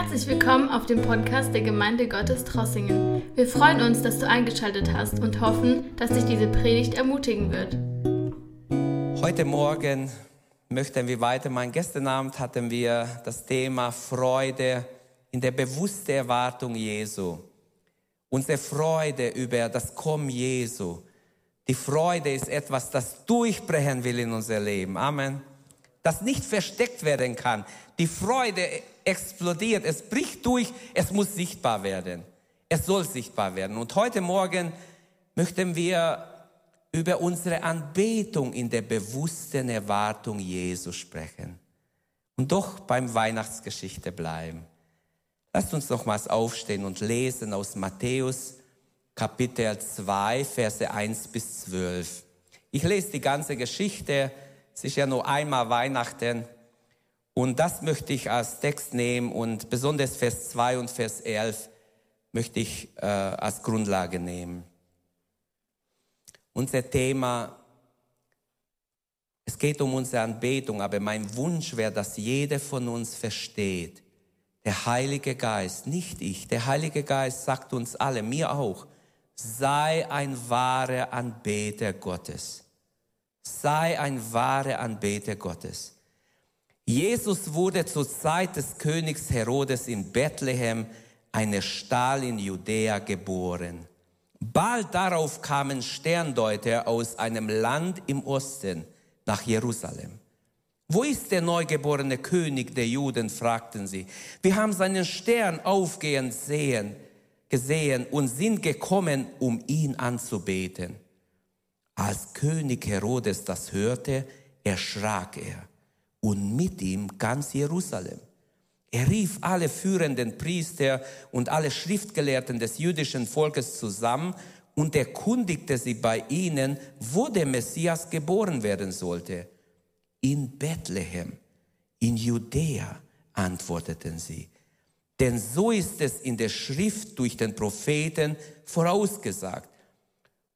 Herzlich willkommen auf dem Podcast der Gemeinde Gottes Trossingen. Wir freuen uns, dass du eingeschaltet hast und hoffen, dass dich diese Predigt ermutigen wird. Heute Morgen möchten wir weitermachen. Gestern Abend hatten wir das Thema Freude in der bewussten Erwartung Jesu. Unsere Freude über das Kommen Jesu. Die Freude ist etwas, das durchbrechen will in unser Leben. Amen. Das nicht versteckt werden kann. Die Freude explodiert, es bricht durch, es muss sichtbar werden. Es soll sichtbar werden. Und heute Morgen möchten wir über unsere Anbetung in der bewussten Erwartung Jesu sprechen. Und doch beim Weihnachtsgeschichte bleiben. Lasst uns nochmals aufstehen und lesen aus Matthäus Kapitel 2, Verse 1 bis 12. Ich lese die ganze Geschichte. Es ist ja nur einmal Weihnachten. Und das möchte ich als Text nehmen und besonders Vers 2 und Vers 11 möchte ich äh, als Grundlage nehmen. Unser Thema, es geht um unsere Anbetung, aber mein Wunsch wäre, dass jeder von uns versteht, der Heilige Geist, nicht ich, der Heilige Geist sagt uns alle, mir auch, sei ein wahrer Anbeter Gottes. Sei ein wahrer Anbeter Gottes. Jesus wurde zur Zeit des Königs Herodes in Bethlehem, eine Stahl in Judäa, geboren. Bald darauf kamen Sterndeuter aus einem Land im Osten nach Jerusalem. Wo ist der neugeborene König der Juden? fragten sie. Wir haben seinen Stern aufgehend sehen, gesehen und sind gekommen, um ihn anzubeten. Als König Herodes das hörte, erschrak er und mit ihm ganz Jerusalem. Er rief alle führenden Priester und alle Schriftgelehrten des jüdischen Volkes zusammen und erkundigte sie bei ihnen, wo der Messias geboren werden sollte. In Bethlehem, in Judäa, antworteten sie. Denn so ist es in der Schrift durch den Propheten vorausgesagt.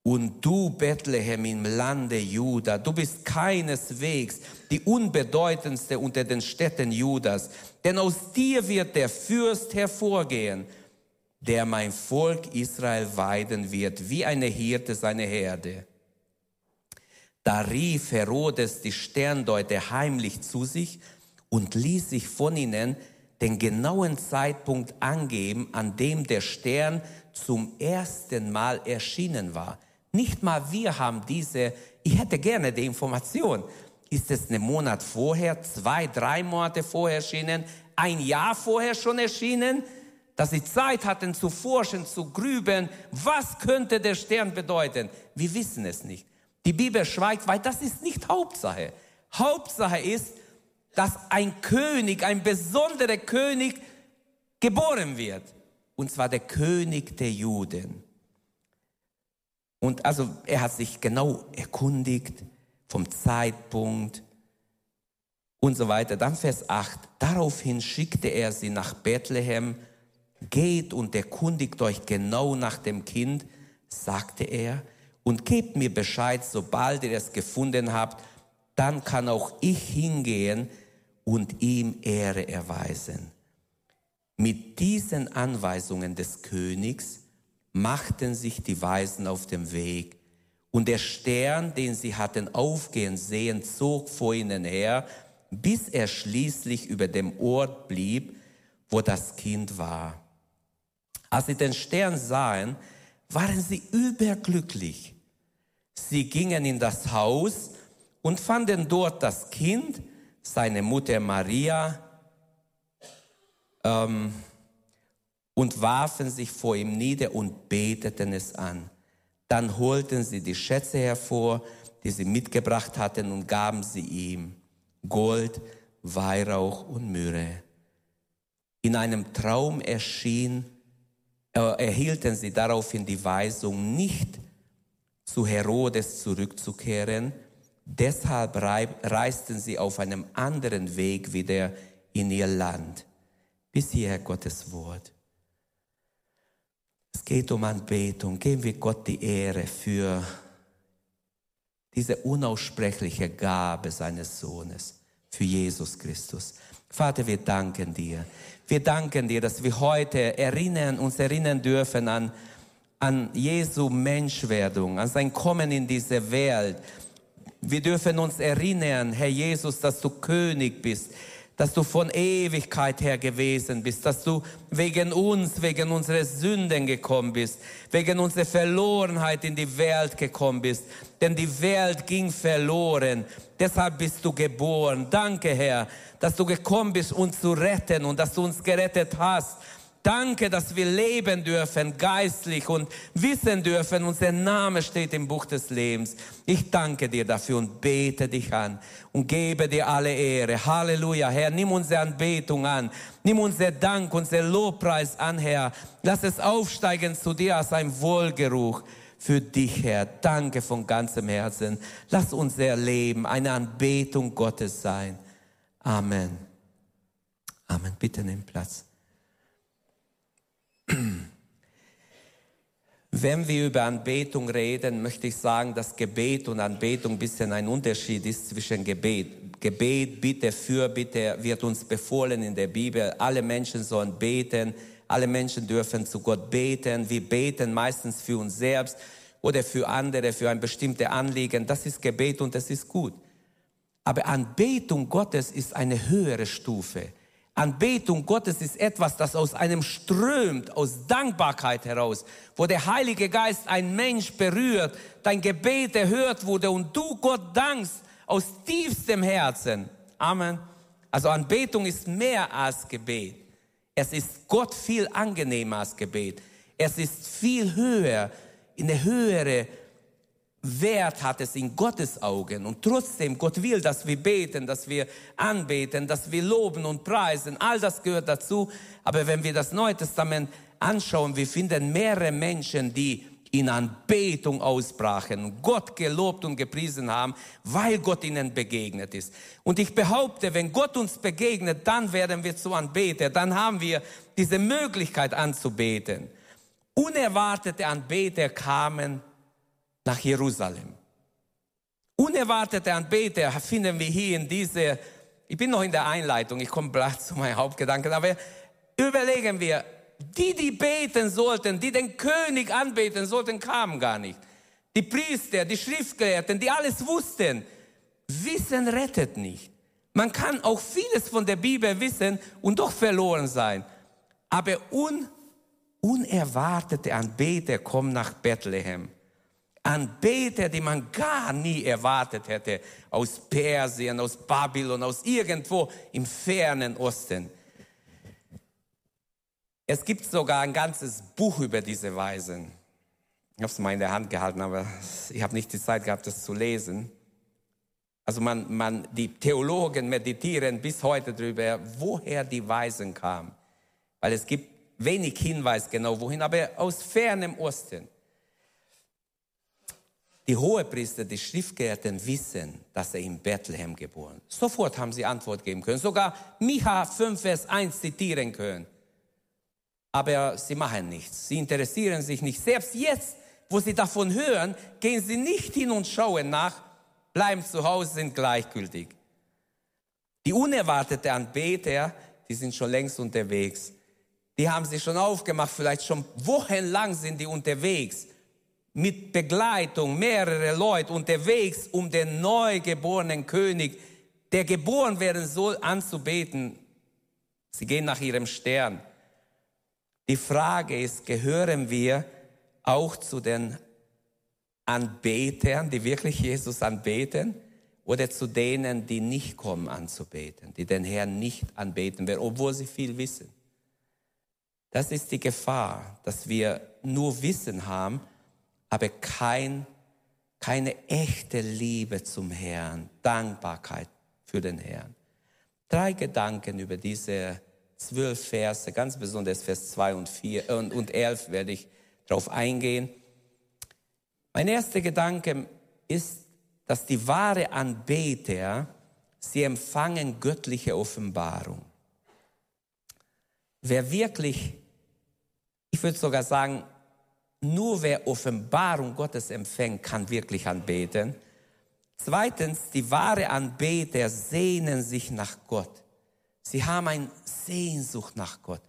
Und du, Bethlehem im Lande Juda, du bist keineswegs die unbedeutendste unter den Städten Judas, denn aus dir wird der Fürst hervorgehen, der mein Volk Israel weiden wird, wie eine Hirte seine Herde. Da rief Herodes die Sterndeuter heimlich zu sich und ließ sich von ihnen den genauen Zeitpunkt angeben, an dem der Stern zum ersten Mal erschienen war. Nicht mal wir haben diese, ich hätte gerne die Information. Ist es einen Monat vorher, zwei, drei Monate vorher erschienen, ein Jahr vorher schon erschienen? Dass sie Zeit hatten zu forschen, zu grüben, was könnte der Stern bedeuten? Wir wissen es nicht. Die Bibel schweigt, weil das ist nicht Hauptsache. Hauptsache ist, dass ein König, ein besonderer König geboren wird. Und zwar der König der Juden. Und also er hat sich genau erkundigt vom Zeitpunkt und so weiter. Dann Vers 8. Daraufhin schickte er sie nach Bethlehem. Geht und erkundigt euch genau nach dem Kind, sagte er, und gebt mir Bescheid, sobald ihr es gefunden habt. Dann kann auch ich hingehen und ihm Ehre erweisen. Mit diesen Anweisungen des Königs machten sich die Weisen auf den Weg. Und der Stern, den sie hatten aufgehen sehen, zog vor ihnen her, bis er schließlich über dem Ort blieb, wo das Kind war. Als sie den Stern sahen, waren sie überglücklich. Sie gingen in das Haus und fanden dort das Kind, seine Mutter Maria, ähm, und warfen sich vor ihm nieder und beteten es an. Dann holten sie die Schätze hervor, die sie mitgebracht hatten, und gaben sie ihm Gold, Weihrauch und Myrrhe. In einem Traum erschien, äh, erhielten sie daraufhin die Weisung, nicht zu Herodes zurückzukehren. Deshalb reisten sie auf einem anderen Weg wieder in ihr Land. Bis hierher Gottes Wort. Es geht um Anbetung. Geben wir Gott die Ehre für diese unaussprechliche Gabe seines Sohnes, für Jesus Christus. Vater, wir danken dir. Wir danken dir, dass wir heute erinnern, uns erinnern dürfen an, an Jesu Menschwerdung, an sein Kommen in diese Welt. Wir dürfen uns erinnern, Herr Jesus, dass du König bist, dass du von Ewigkeit her gewesen bist, dass du wegen uns, wegen unserer Sünden gekommen bist, wegen unserer Verlorenheit in die Welt gekommen bist. Denn die Welt ging verloren. Deshalb bist du geboren. Danke, Herr, dass du gekommen bist, uns zu retten und dass du uns gerettet hast. Danke, dass wir leben dürfen, geistlich und wissen dürfen, unser Name steht im Buch des Lebens. Ich danke dir dafür und bete dich an und gebe dir alle Ehre. Halleluja, Herr, nimm unsere Anbetung an. Nimm unser Dank, unser Lobpreis an, Herr. Lass es aufsteigen zu dir als ein Wohlgeruch für dich, Herr. Danke von ganzem Herzen. Lass unser Leben eine Anbetung Gottes sein. Amen. Amen. Bitte nimm Platz. Wenn wir über Anbetung reden, möchte ich sagen, dass Gebet und Anbetung ein bisschen ein Unterschied ist zwischen Gebet. Gebet, Bitte, Fürbitte wird uns befohlen in der Bibel. Alle Menschen sollen beten. Alle Menschen dürfen zu Gott beten. Wir beten meistens für uns selbst oder für andere, für ein bestimmtes Anliegen. Das ist Gebet und das ist gut. Aber Anbetung Gottes ist eine höhere Stufe. Anbetung Gottes ist etwas, das aus einem strömt, aus Dankbarkeit heraus, wo der Heilige Geist ein Mensch berührt, dein Gebet erhört wurde und du Gott dankst aus tiefstem Herzen. Amen. Also Anbetung ist mehr als Gebet. Es ist Gott viel angenehmer als Gebet. Es ist viel höher, in eine höhere Wert hat es in Gottes Augen. Und trotzdem, Gott will, dass wir beten, dass wir anbeten, dass wir loben und preisen. All das gehört dazu. Aber wenn wir das Neue Testament anschauen, wir finden mehrere Menschen, die in Anbetung ausbrachen, Gott gelobt und gepriesen haben, weil Gott ihnen begegnet ist. Und ich behaupte, wenn Gott uns begegnet, dann werden wir zu Anbeter, dann haben wir diese Möglichkeit anzubeten. Unerwartete Anbeter kamen nach Jerusalem. Unerwartete Anbeter finden wir hier in diese, ich bin noch in der Einleitung, ich komme gleich zu meinen Hauptgedanken, aber überlegen wir, die, die beten sollten, die den König anbeten sollten, kamen gar nicht. Die Priester, die Schriftgelehrten, die alles wussten. Wissen rettet nicht. Man kann auch vieles von der Bibel wissen und doch verloren sein. Aber un, unerwartete Anbeter kommen nach Bethlehem. Anbeter, die man gar nie erwartet hätte, aus Persien, aus Babylon, aus irgendwo im fernen Osten. Es gibt sogar ein ganzes Buch über diese Weisen. Ich habe es mal in der Hand gehalten, aber ich habe nicht die Zeit gehabt, das zu lesen. Also man, man, die Theologen meditieren bis heute darüber, woher die Weisen kamen. Weil es gibt wenig Hinweis genau wohin, aber aus fernem Osten. Die Hohepriester, die Schriftgelehrten wissen, dass er in Bethlehem geboren ist. Sofort haben sie Antwort geben können. Sogar Micha 5, Vers 1 zitieren können. Aber sie machen nichts. Sie interessieren sich nicht. Selbst jetzt, wo sie davon hören, gehen sie nicht hin und schauen nach, bleiben zu Hause, sind gleichgültig. Die unerwartete Anbeter, die sind schon längst unterwegs. Die haben sich schon aufgemacht, vielleicht schon wochenlang sind die unterwegs mit Begleitung mehrere Leute unterwegs, um den neugeborenen König, der geboren werden soll, anzubeten. Sie gehen nach ihrem Stern. Die Frage ist, gehören wir auch zu den Anbetern, die wirklich Jesus anbeten, oder zu denen, die nicht kommen anzubeten, die den Herrn nicht anbeten werden, obwohl sie viel wissen? Das ist die Gefahr, dass wir nur Wissen haben, aber kein, keine echte Liebe zum Herrn, Dankbarkeit für den Herrn. Drei Gedanken über diese zwölf Verse, ganz besonders Vers 2 und, 4, und, und 11 werde ich darauf eingehen. Mein erster Gedanke ist, dass die wahre Anbeter, sie empfangen göttliche Offenbarung. Wer wirklich, ich würde sogar sagen, nur wer Offenbarung Gottes empfängt, kann wirklich anbeten. Zweitens, die wahre Anbeter sehnen sich nach Gott. Sie haben eine Sehnsucht nach Gott.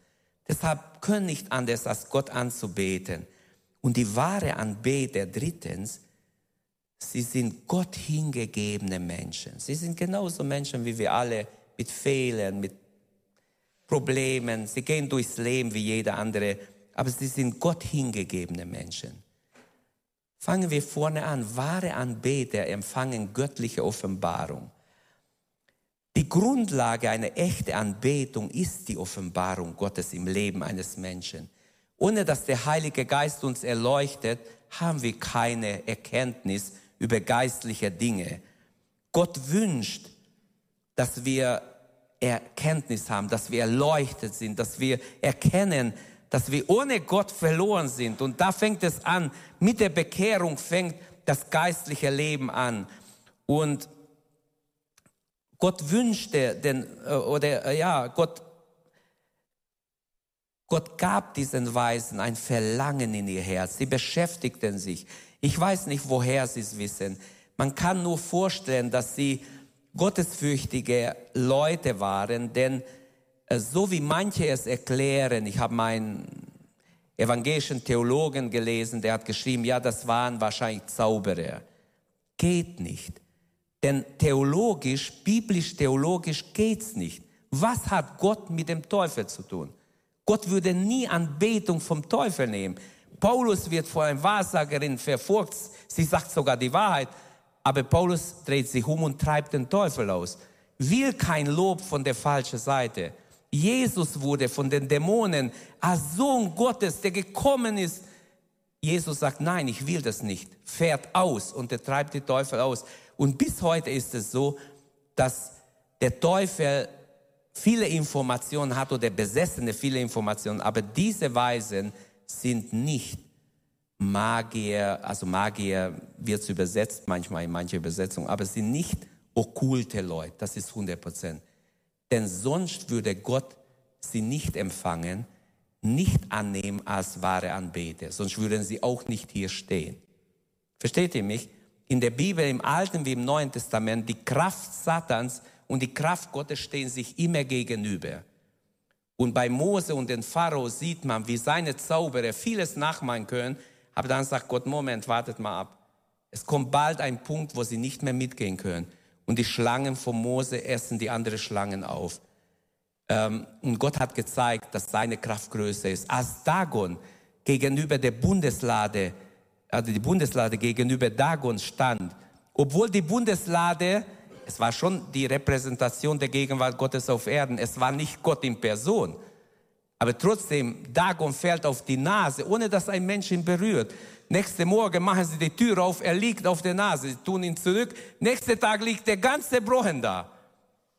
Deshalb können nicht anders, als Gott anzubeten. Und die wahre Anbeter drittens, sie sind Gott hingegebene Menschen. Sie sind genauso Menschen wie wir alle mit Fehlern, mit Problemen. Sie gehen durchs Leben wie jeder andere, aber sie sind Gott hingegebene Menschen. Fangen wir vorne an. Wahre Anbeter empfangen göttliche Offenbarung. Die Grundlage einer echten Anbetung ist die Offenbarung Gottes im Leben eines Menschen. Ohne dass der Heilige Geist uns erleuchtet, haben wir keine Erkenntnis über geistliche Dinge. Gott wünscht, dass wir Erkenntnis haben, dass wir erleuchtet sind, dass wir erkennen, dass wir ohne Gott verloren sind. Und da fängt es an, mit der Bekehrung fängt das geistliche Leben an. Und Gott wünschte, denn, äh, oder äh, ja, Gott, Gott gab diesen Weisen ein Verlangen in ihr Herz. Sie beschäftigten sich. Ich weiß nicht, woher sie es wissen. Man kann nur vorstellen, dass sie gottesfürchtige Leute waren, denn so wie manche es erklären, ich habe meinen evangelischen Theologen gelesen, der hat geschrieben, ja, das waren wahrscheinlich Zauberer. Geht nicht. Denn theologisch, biblisch-theologisch geht's nicht. Was hat Gott mit dem Teufel zu tun? Gott würde nie Anbetung vom Teufel nehmen. Paulus wird vor einer Wahrsagerin verfolgt. Sie sagt sogar die Wahrheit. Aber Paulus dreht sich um und treibt den Teufel aus. Will kein Lob von der falschen Seite. Jesus wurde von den Dämonen als Sohn Gottes, der gekommen ist. Jesus sagt, nein, ich will das nicht. Fährt aus und er treibt die Teufel aus. Und bis heute ist es so, dass der Teufel viele Informationen hat oder Besessene viele Informationen, aber diese Weisen sind nicht Magier, also Magier wird übersetzt manchmal in manche Übersetzungen, aber sind nicht okkulte Leute, das ist 100 Prozent. Denn sonst würde Gott sie nicht empfangen, nicht annehmen als wahre Anbeter, sonst würden sie auch nicht hier stehen. Versteht ihr mich? in der Bibel, im Alten wie im Neuen Testament, die Kraft Satans und die Kraft Gottes stehen sich immer gegenüber. Und bei Mose und den Pharao sieht man, wie seine Zauberer vieles nachmachen können, aber dann sagt Gott, Moment, wartet mal ab. Es kommt bald ein Punkt, wo sie nicht mehr mitgehen können. Und die Schlangen von Mose essen die anderen Schlangen auf. Ähm, und Gott hat gezeigt, dass seine Kraft größer ist. Als Dagon gegenüber der Bundeslade also die Bundeslade gegenüber Dagon stand, obwohl die Bundeslade, es war schon die Repräsentation der Gegenwart Gottes auf Erden, es war nicht Gott in Person. Aber trotzdem, Dagon fällt auf die Nase, ohne dass ein Mensch ihn berührt. Nächste Morgen machen sie die Tür auf, er liegt auf der Nase, sie tun ihn zurück. Nächster Tag liegt der ganze Brochen da.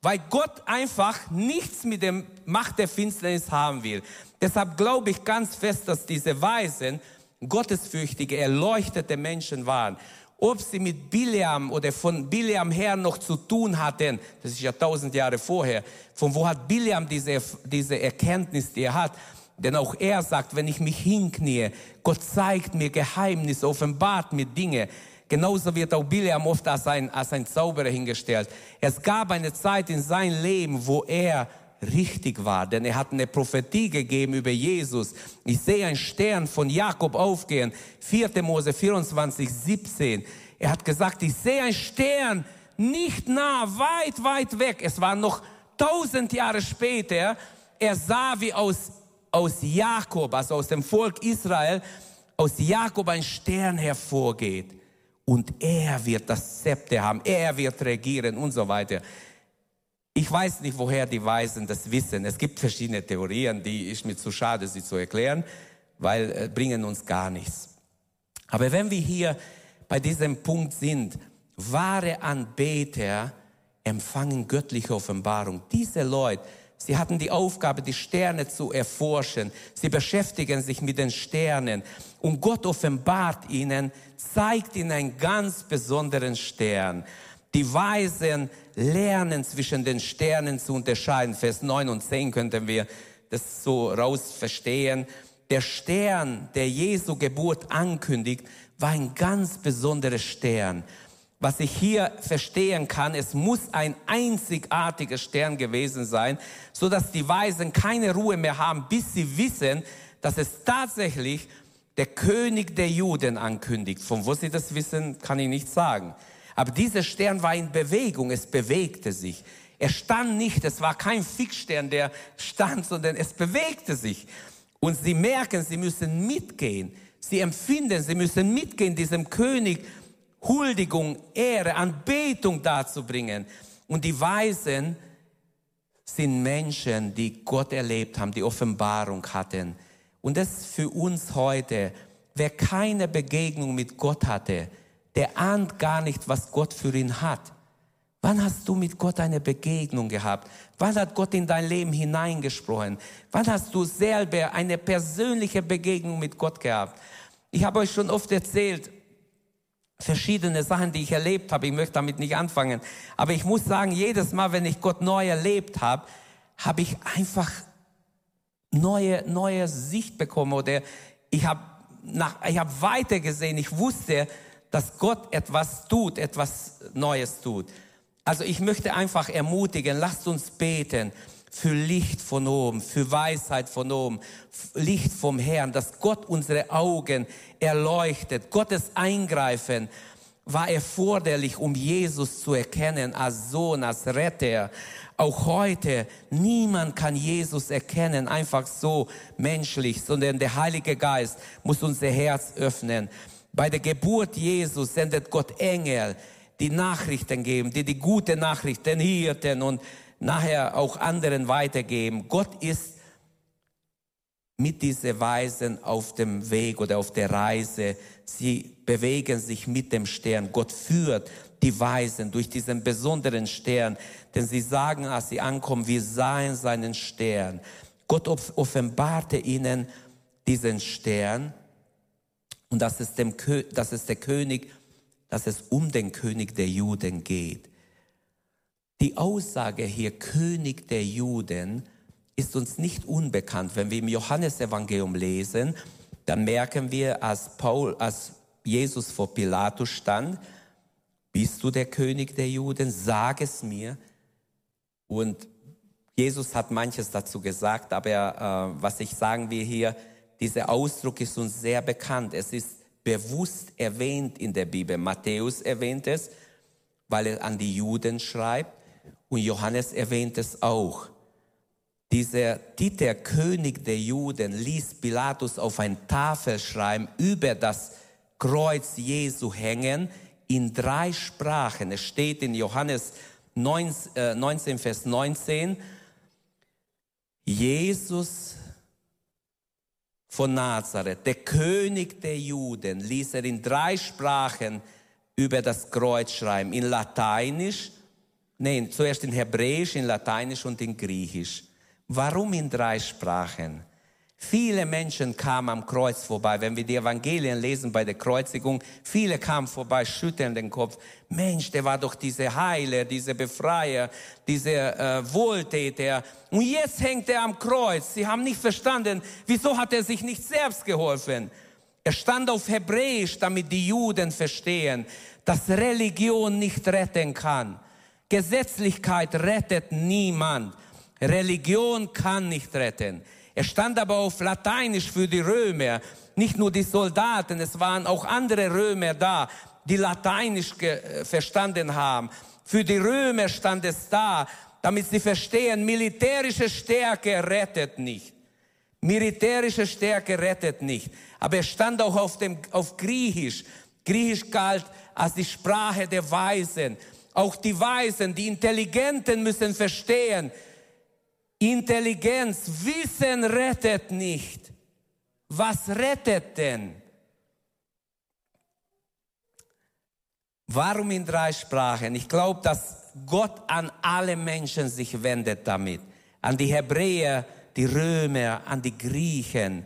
Weil Gott einfach nichts mit der Macht der Finsternis haben will. Deshalb glaube ich ganz fest, dass diese Weisen gottesfürchtige, erleuchtete Menschen waren. Ob sie mit Biliam oder von Biliam her noch zu tun hatten, das ist ja tausend Jahre vorher, von wo hat Biliam diese, diese Erkenntnis, die er hat? Denn auch er sagt, wenn ich mich hinknie, Gott zeigt mir Geheimnisse, offenbart mir Dinge. Genauso wird auch Biliam oft als ein, als ein Zauberer hingestellt. Es gab eine Zeit in seinem Leben, wo er richtig war, denn er hat eine Prophetie gegeben über Jesus. Ich sehe einen Stern von Jakob aufgehen, 4. Mose 24, 17. Er hat gesagt, ich sehe einen Stern nicht nah, weit, weit weg. Es war noch tausend Jahre später. Er sah, wie aus, aus Jakob, also aus dem Volk Israel, aus Jakob ein Stern hervorgeht. Und er wird das Zepter haben, er wird regieren und so weiter. Ich weiß nicht, woher die Weisen das wissen. Es gibt verschiedene Theorien, die ist mir zu schade, sie zu erklären, weil äh, bringen uns gar nichts. Aber wenn wir hier bei diesem Punkt sind, wahre Anbeter empfangen göttliche Offenbarung. Diese Leute, sie hatten die Aufgabe, die Sterne zu erforschen. Sie beschäftigen sich mit den Sternen. Und Gott offenbart ihnen, zeigt ihnen einen ganz besonderen Stern. Die Weisen lernen zwischen den Sternen zu unterscheiden. Vers 9 und 10 könnten wir das so raus verstehen. Der Stern, der Jesu Geburt ankündigt, war ein ganz besonderer Stern. Was ich hier verstehen kann, es muss ein einzigartiger Stern gewesen sein, so dass die Weisen keine Ruhe mehr haben, bis sie wissen, dass es tatsächlich der König der Juden ankündigt. Von wo sie das wissen, kann ich nicht sagen. Aber dieser Stern war in Bewegung, es bewegte sich. Er stand nicht, es war kein Fixstern, der stand, sondern es bewegte sich. Und sie merken, sie müssen mitgehen. Sie empfinden, sie müssen mitgehen, diesem König Huldigung, Ehre, Anbetung darzubringen. Und die Weisen sind Menschen, die Gott erlebt haben, die Offenbarung hatten. Und das für uns heute, wer keine Begegnung mit Gott hatte, der ahnt gar nicht, was Gott für ihn hat. Wann hast du mit Gott eine Begegnung gehabt? Wann hat Gott in dein Leben hineingesprochen? Wann hast du selber eine persönliche Begegnung mit Gott gehabt? Ich habe euch schon oft erzählt, verschiedene Sachen, die ich erlebt habe. Ich möchte damit nicht anfangen. Aber ich muss sagen, jedes Mal, wenn ich Gott neu erlebt habe, habe ich einfach neue, neue Sicht bekommen oder ich habe nach, ich habe weiter gesehen. Ich wusste, dass Gott etwas tut, etwas Neues tut. Also ich möchte einfach ermutigen, lasst uns beten für Licht von oben, für Weisheit von oben, Licht vom Herrn, dass Gott unsere Augen erleuchtet. Gottes Eingreifen war erforderlich, um Jesus zu erkennen als Sohn, als Retter. Auch heute, niemand kann Jesus erkennen, einfach so menschlich, sondern der Heilige Geist muss unser Herz öffnen. Bei der Geburt Jesus sendet Gott Engel, die Nachrichten geben, die die gute Nachricht den Hirten und nachher auch anderen weitergeben. Gott ist mit diesen Weisen auf dem Weg oder auf der Reise. Sie bewegen sich mit dem Stern. Gott führt die Weisen durch diesen besonderen Stern, denn sie sagen, als sie ankommen, wir sahen seinen Stern. Gott offenbarte ihnen diesen Stern und dass es, dem, dass es der König, dass es um den König der Juden geht. Die Aussage hier König der Juden ist uns nicht unbekannt. Wenn wir im Johannesevangelium lesen, dann merken wir, als Paul, als Jesus vor Pilatus stand, bist du der König der Juden? Sag es mir. Und Jesus hat manches dazu gesagt, aber äh, was ich sagen will hier, dieser Ausdruck ist uns sehr bekannt. Es ist bewusst erwähnt in der Bibel. Matthäus erwähnt es, weil er an die Juden schreibt. Und Johannes erwähnt es auch. Dieser Titel König der Juden ließ Pilatus auf ein Tafel schreiben über das Kreuz Jesu hängen in drei Sprachen. Es steht in Johannes 19, 19 äh, Vers 19, Jesus von Nazareth, der König der Juden, ließ er in drei Sprachen über das Kreuz schreiben. In Lateinisch, Nein, zuerst in Hebräisch, in Lateinisch und in Griechisch. Warum in drei Sprachen? Viele Menschen kamen am Kreuz vorbei. Wenn wir die Evangelien lesen bei der Kreuzigung, viele kamen vorbei, schütteln den Kopf. Mensch, der war doch dieser Heiler, dieser Befreier, dieser äh, Wohltäter. Und jetzt hängt er am Kreuz. Sie haben nicht verstanden, wieso hat er sich nicht selbst geholfen. Er stand auf Hebräisch, damit die Juden verstehen, dass Religion nicht retten kann. Gesetzlichkeit rettet niemand. Religion kann nicht retten. Er stand aber auf Lateinisch für die Römer, nicht nur die Soldaten, es waren auch andere Römer da, die Lateinisch äh, verstanden haben. Für die Römer stand es da, damit sie verstehen, militärische Stärke rettet nicht. Militärische Stärke rettet nicht. Aber er stand auch auf, dem, auf Griechisch. Griechisch galt als die Sprache der Weisen. Auch die Weisen, die Intelligenten müssen verstehen, Intelligenz, Wissen rettet nicht. Was rettet denn? Warum in drei Sprachen? Ich glaube, dass Gott an alle Menschen sich wendet damit. An die Hebräer, die Römer, an die Griechen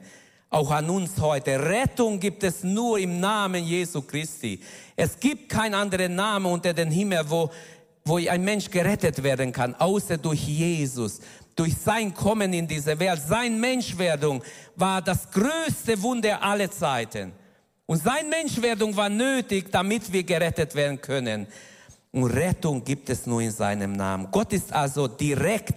auch an uns heute. Rettung gibt es nur im Namen Jesu Christi. Es gibt keinen anderen Namen unter dem Himmel, wo, wo ein Mensch gerettet werden kann, außer durch Jesus. Durch sein Kommen in diese Welt, sein Menschwerdung war das größte Wunder aller Zeiten. Und sein Menschwerdung war nötig, damit wir gerettet werden können. Und Rettung gibt es nur in seinem Namen. Gott ist also direkt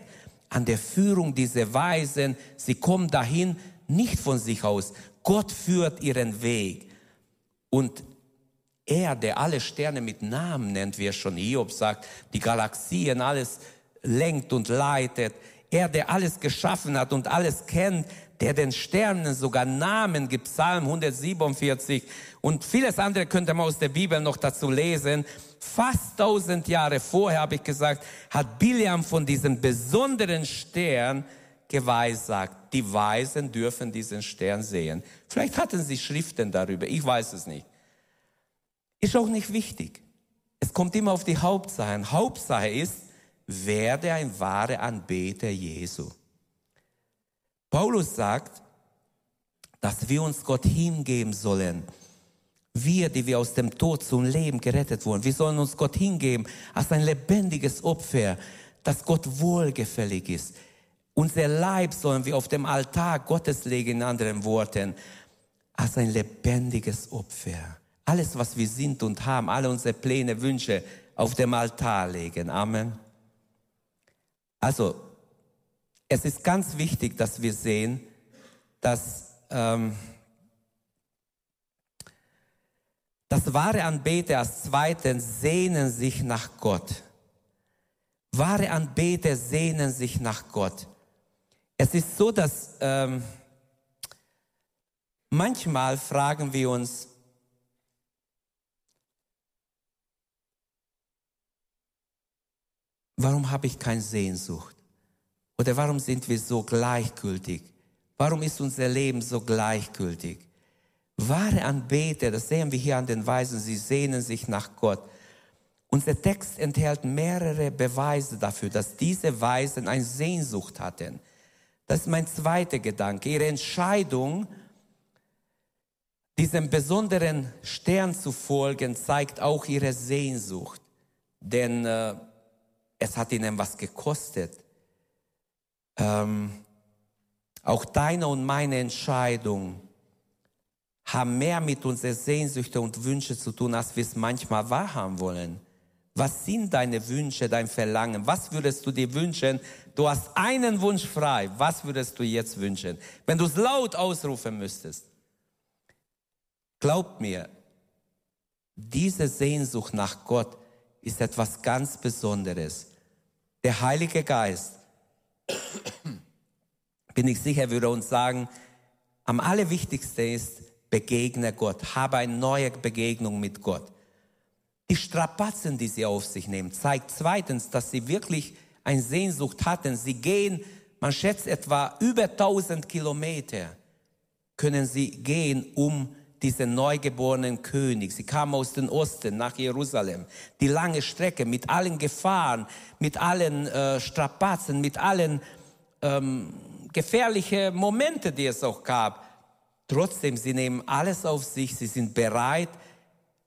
an der Führung dieser Weisen. Sie kommen dahin nicht von sich aus. Gott führt ihren Weg. Und er, der alle Sterne mit Namen nennt, wie er schon Hiob sagt, die Galaxien, alles lenkt und leitet. Er, der alles geschaffen hat und alles kennt, der den Sternen sogar Namen gibt, Psalm 147 und vieles andere könnte man aus der Bibel noch dazu lesen. Fast tausend Jahre vorher, habe ich gesagt, hat Biliam von diesem besonderen Stern geweissagt. Die Weisen dürfen diesen Stern sehen. Vielleicht hatten sie Schriften darüber, ich weiß es nicht. Ist auch nicht wichtig. Es kommt immer auf die Hauptsache. Hauptsache ist, werde ein wahrer Anbeter Jesu. Paulus sagt, dass wir uns Gott hingeben sollen. Wir, die wir aus dem Tod zum Leben gerettet wurden, wir sollen uns Gott hingeben als ein lebendiges Opfer, das Gott wohlgefällig ist. Unser Leib sollen wir auf dem Altar Gottes legen, in anderen Worten, als ein lebendiges Opfer. Alles, was wir sind und haben, alle unsere Pläne, Wünsche auf dem Altar legen. Amen. Also, es ist ganz wichtig, dass wir sehen, dass ähm, das wahre Anbeter als Zweiten sehnen sich nach Gott. Wahre Anbeter sehnen sich nach Gott. Es ist so, dass ähm, manchmal fragen wir uns, warum habe ich keine Sehnsucht? Oder warum sind wir so gleichgültig? Warum ist unser Leben so gleichgültig? Wahre Anbeter, das sehen wir hier an den Weisen, sie sehnen sich nach Gott. Unser Text enthält mehrere Beweise dafür, dass diese Weisen eine Sehnsucht hatten. Das ist mein zweiter Gedanke. Ihre Entscheidung, diesem besonderen Stern zu folgen, zeigt auch ihre Sehnsucht. Denn äh, es hat ihnen was gekostet ähm, auch deine und meine Entscheidung haben mehr mit unseren Sehnsüchten und Wünschen zu tun, als wir es manchmal wahrhaben wollen. Was sind deine Wünsche, dein Verlangen? Was würdest du dir wünschen? Du hast einen Wunsch frei. Was würdest du jetzt wünschen? Wenn du es laut ausrufen müsstest. Glaub mir, diese Sehnsucht nach Gott ist etwas ganz Besonderes. Der Heilige Geist bin ich sicher, würde uns sagen, am allerwichtigsten ist, begegne Gott, habe eine neue Begegnung mit Gott. Die Strapazen, die sie auf sich nehmen, zeigt zweitens, dass sie wirklich eine Sehnsucht hatten. Sie gehen, man schätzt etwa über 1000 Kilometer, können sie gehen, um diesen neugeborenen König. Sie kamen aus dem Osten nach Jerusalem. Die lange Strecke mit allen Gefahren, mit allen äh, Strapazen, mit allen ähm, gefährlichen Momenten, die es auch gab. Trotzdem, sie nehmen alles auf sich. Sie sind bereit,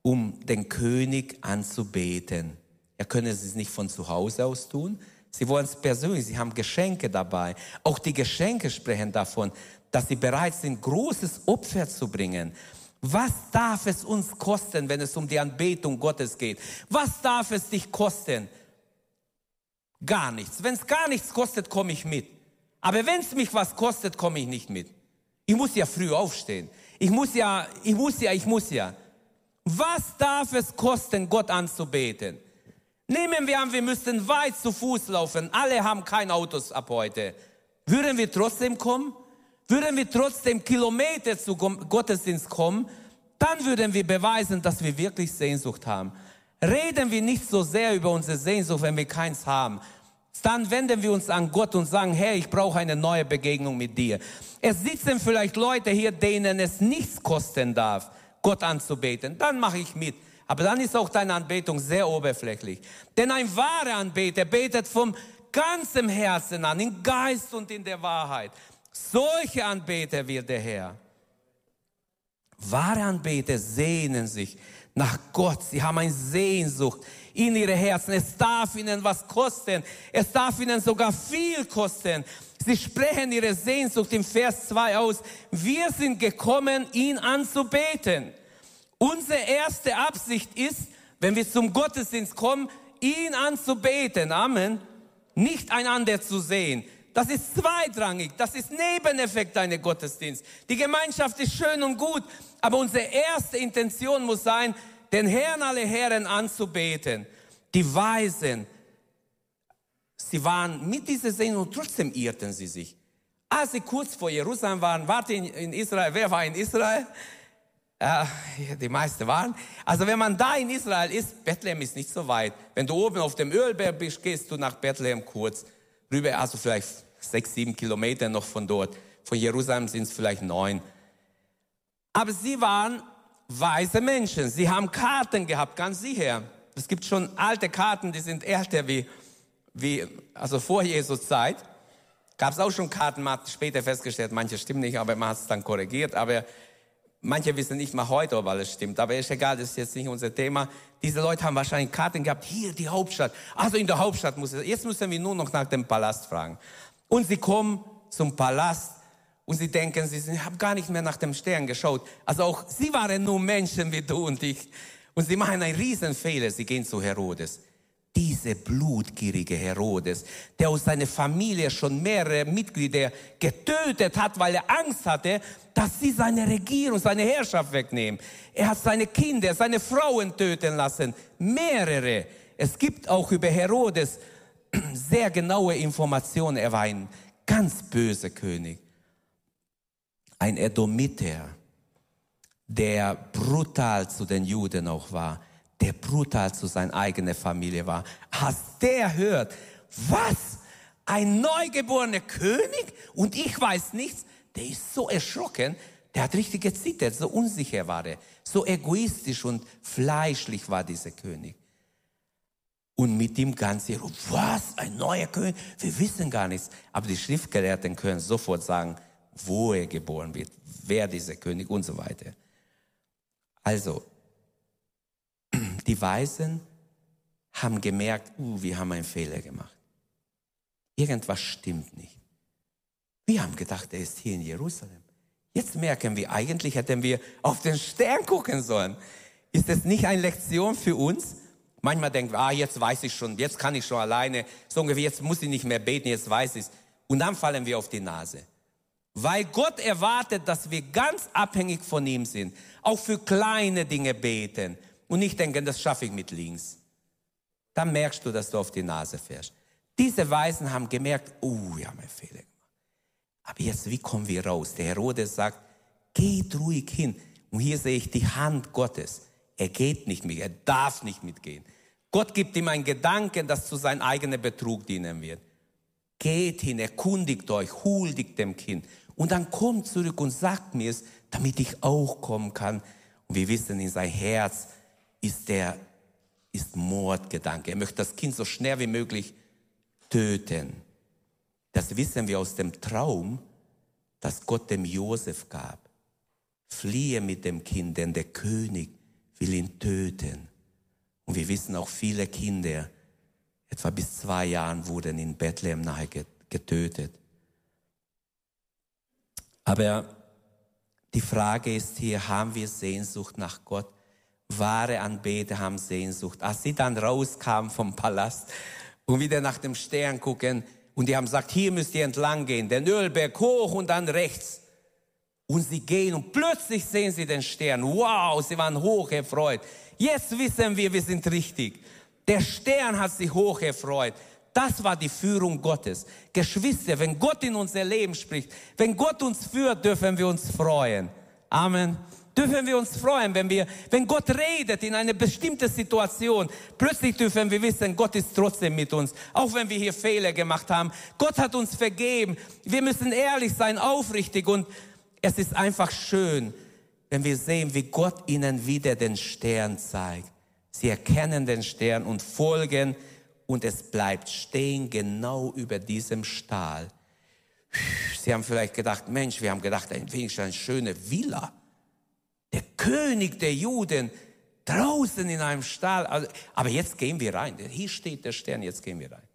um den König anzubeten. Er könne es nicht von zu Hause aus tun. Sie wollen es persönlich. Sie haben Geschenke dabei. Auch die Geschenke sprechen davon, dass sie bereit sind, großes Opfer zu bringen. Was darf es uns kosten, wenn es um die Anbetung Gottes geht? Was darf es dich kosten? Gar nichts. Wenn es gar nichts kostet, komme ich mit. Aber wenn es mich was kostet, komme ich nicht mit. Ich muss ja früh aufstehen. Ich muss ja, ich muss ja, ich muss ja. Was darf es kosten, Gott anzubeten? Nehmen wir an, wir müssten weit zu Fuß laufen. Alle haben kein Autos ab heute. Würden wir trotzdem kommen? Würden wir trotzdem Kilometer zu Gottesdienst kommen, dann würden wir beweisen, dass wir wirklich Sehnsucht haben. Reden wir nicht so sehr über unsere Sehnsucht, wenn wir keins haben. Dann wenden wir uns an Gott und sagen, Herr, ich brauche eine neue Begegnung mit dir. Es sitzen vielleicht Leute hier, denen es nichts kosten darf, Gott anzubeten. Dann mache ich mit. Aber dann ist auch deine Anbetung sehr oberflächlich. Denn ein wahrer Anbeter betet vom ganzem Herzen an, in Geist und in der Wahrheit. Solche Anbeter wird der Herr. Wahre Anbeter sehnen sich nach Gott. Sie haben eine Sehnsucht in ihre Herzen. Es darf ihnen was kosten. Es darf ihnen sogar viel kosten. Sie sprechen ihre Sehnsucht im Vers 2 aus. Wir sind gekommen, ihn anzubeten. Unsere erste Absicht ist, wenn wir zum Gottesdienst kommen, ihn anzubeten. Amen. Nicht einander zu sehen. Das ist zweitrangig. Das ist Nebeneffekt deines Gottesdienst. Die Gemeinschaft ist schön und gut. Aber unsere erste Intention muss sein, den Herrn alle Herren anzubeten. Die Weisen, sie waren mit dieser Sehnsucht, trotzdem irrten sie sich. Als sie kurz vor Jerusalem waren, warte in, Israel, wer war in Israel? Äh, die meisten waren. Also wenn man da in Israel ist, Bethlehem ist nicht so weit. Wenn du oben auf dem Ölberg bist, gehst du nach Bethlehem kurz rüber, also vielleicht sechs, sieben Kilometer noch von dort. Von Jerusalem sind es vielleicht neun. Aber sie waren weise Menschen. Sie haben Karten gehabt, ganz sicher. Es gibt schon alte Karten, die sind älter wie, wie also vor Jesus Zeit. Gab es auch schon Karten, man hat später festgestellt, manche stimmen nicht, aber man hat es dann korrigiert. Aber manche wissen nicht mal heute, ob alles stimmt. Aber ist egal, das ist jetzt nicht unser Thema. Diese Leute haben wahrscheinlich Karten gehabt, hier die Hauptstadt. Also in der Hauptstadt muss es, jetzt müssen wir nur noch nach dem Palast fragen. Und sie kommen zum Palast und sie denken, sie haben gar nicht mehr nach dem Stern geschaut. Also auch sie waren nur Menschen wie du und ich. Und sie machen einen Riesenfehler. Sie gehen zu Herodes. Diese blutgierige Herodes, der aus seiner Familie schon mehrere Mitglieder getötet hat, weil er Angst hatte, dass sie seine Regierung, seine Herrschaft wegnehmen. Er hat seine Kinder, seine Frauen töten lassen. Mehrere. Es gibt auch über Herodes sehr genaue Informationen. Er war ein ganz böser König ein Edomiter, der brutal zu den Juden auch war, der brutal zu seiner eigenen Familie war. Als der hört, was? Ein neugeborener König? Und ich weiß nichts? Der ist so erschrocken, der hat richtig gezittert, so unsicher war er, so egoistisch und fleischlich war dieser König. Und mit dem ganzen, was, ein neuer König? Wir wissen gar nichts. Aber die Schriftgelehrten können sofort sagen, wo er geboren wird, wer dieser König und so weiter. Also, die Weisen haben gemerkt, uh, wir haben einen Fehler gemacht. Irgendwas stimmt nicht. Wir haben gedacht, er ist hier in Jerusalem. Jetzt merken wir, eigentlich hätten wir auf den Stern gucken sollen. Ist das nicht eine Lektion für uns? Manchmal denken wir, ah, jetzt weiß ich schon, jetzt kann ich schon alleine, so ungefähr, jetzt muss ich nicht mehr beten, jetzt weiß ich Und dann fallen wir auf die Nase. Weil Gott erwartet, dass wir ganz abhängig von ihm sind. Auch für kleine Dinge beten. Und nicht denken, das schaffe ich mit links. Dann merkst du, dass du auf die Nase fährst. Diese Weisen haben gemerkt, oh, wir haben einen Fehler gemacht. Aber jetzt, wie kommen wir raus? Der Herodes sagt, geht ruhig hin. Und hier sehe ich die Hand Gottes. Er geht nicht mit, er darf nicht mitgehen. Gott gibt ihm einen Gedanken, das zu seinem eigenen Betrug dienen wird. Geht hin, erkundigt euch, huldigt dem Kind und dann kommt zurück und sagt mir es, damit ich auch kommen kann. Und wir wissen, in sein Herz ist der, ist Mordgedanke. Er möchte das Kind so schnell wie möglich töten. Das wissen wir aus dem Traum, das Gott dem Josef gab. Fliehe mit dem Kind, denn der König will ihn töten. Und wir wissen auch viele Kinder, etwa bis zwei Jahren, wurden in Bethlehem nahe getötet. Aber die Frage ist hier, haben wir Sehnsucht nach Gott? Wahre Anbeter haben Sehnsucht. Als sie dann rauskamen vom Palast und wieder nach dem Stern gucken und die haben gesagt, hier müsst ihr entlang gehen, den Ölberg hoch und dann rechts. Und sie gehen und plötzlich sehen sie den Stern. Wow, sie waren hoch erfreut. Jetzt wissen wir, wir sind richtig. Der Stern hat sie hoch erfreut. Das war die Führung Gottes. Geschwister, wenn Gott in unser Leben spricht, wenn Gott uns führt, dürfen wir uns freuen. Amen. Dürfen wir uns freuen, wenn wir, wenn Gott redet in eine bestimmte Situation, plötzlich dürfen wir wissen, Gott ist trotzdem mit uns. Auch wenn wir hier Fehler gemacht haben. Gott hat uns vergeben. Wir müssen ehrlich sein, aufrichtig und es ist einfach schön, wenn wir sehen, wie Gott ihnen wieder den Stern zeigt. Sie erkennen den Stern und folgen und es bleibt stehen genau über diesem Stahl. Sie haben vielleicht gedacht, Mensch, wir haben gedacht, ein wenig eine schöne Villa. Der König der Juden draußen in einem Stahl. Also, aber jetzt gehen wir rein. Hier steht der Stern, jetzt gehen wir rein.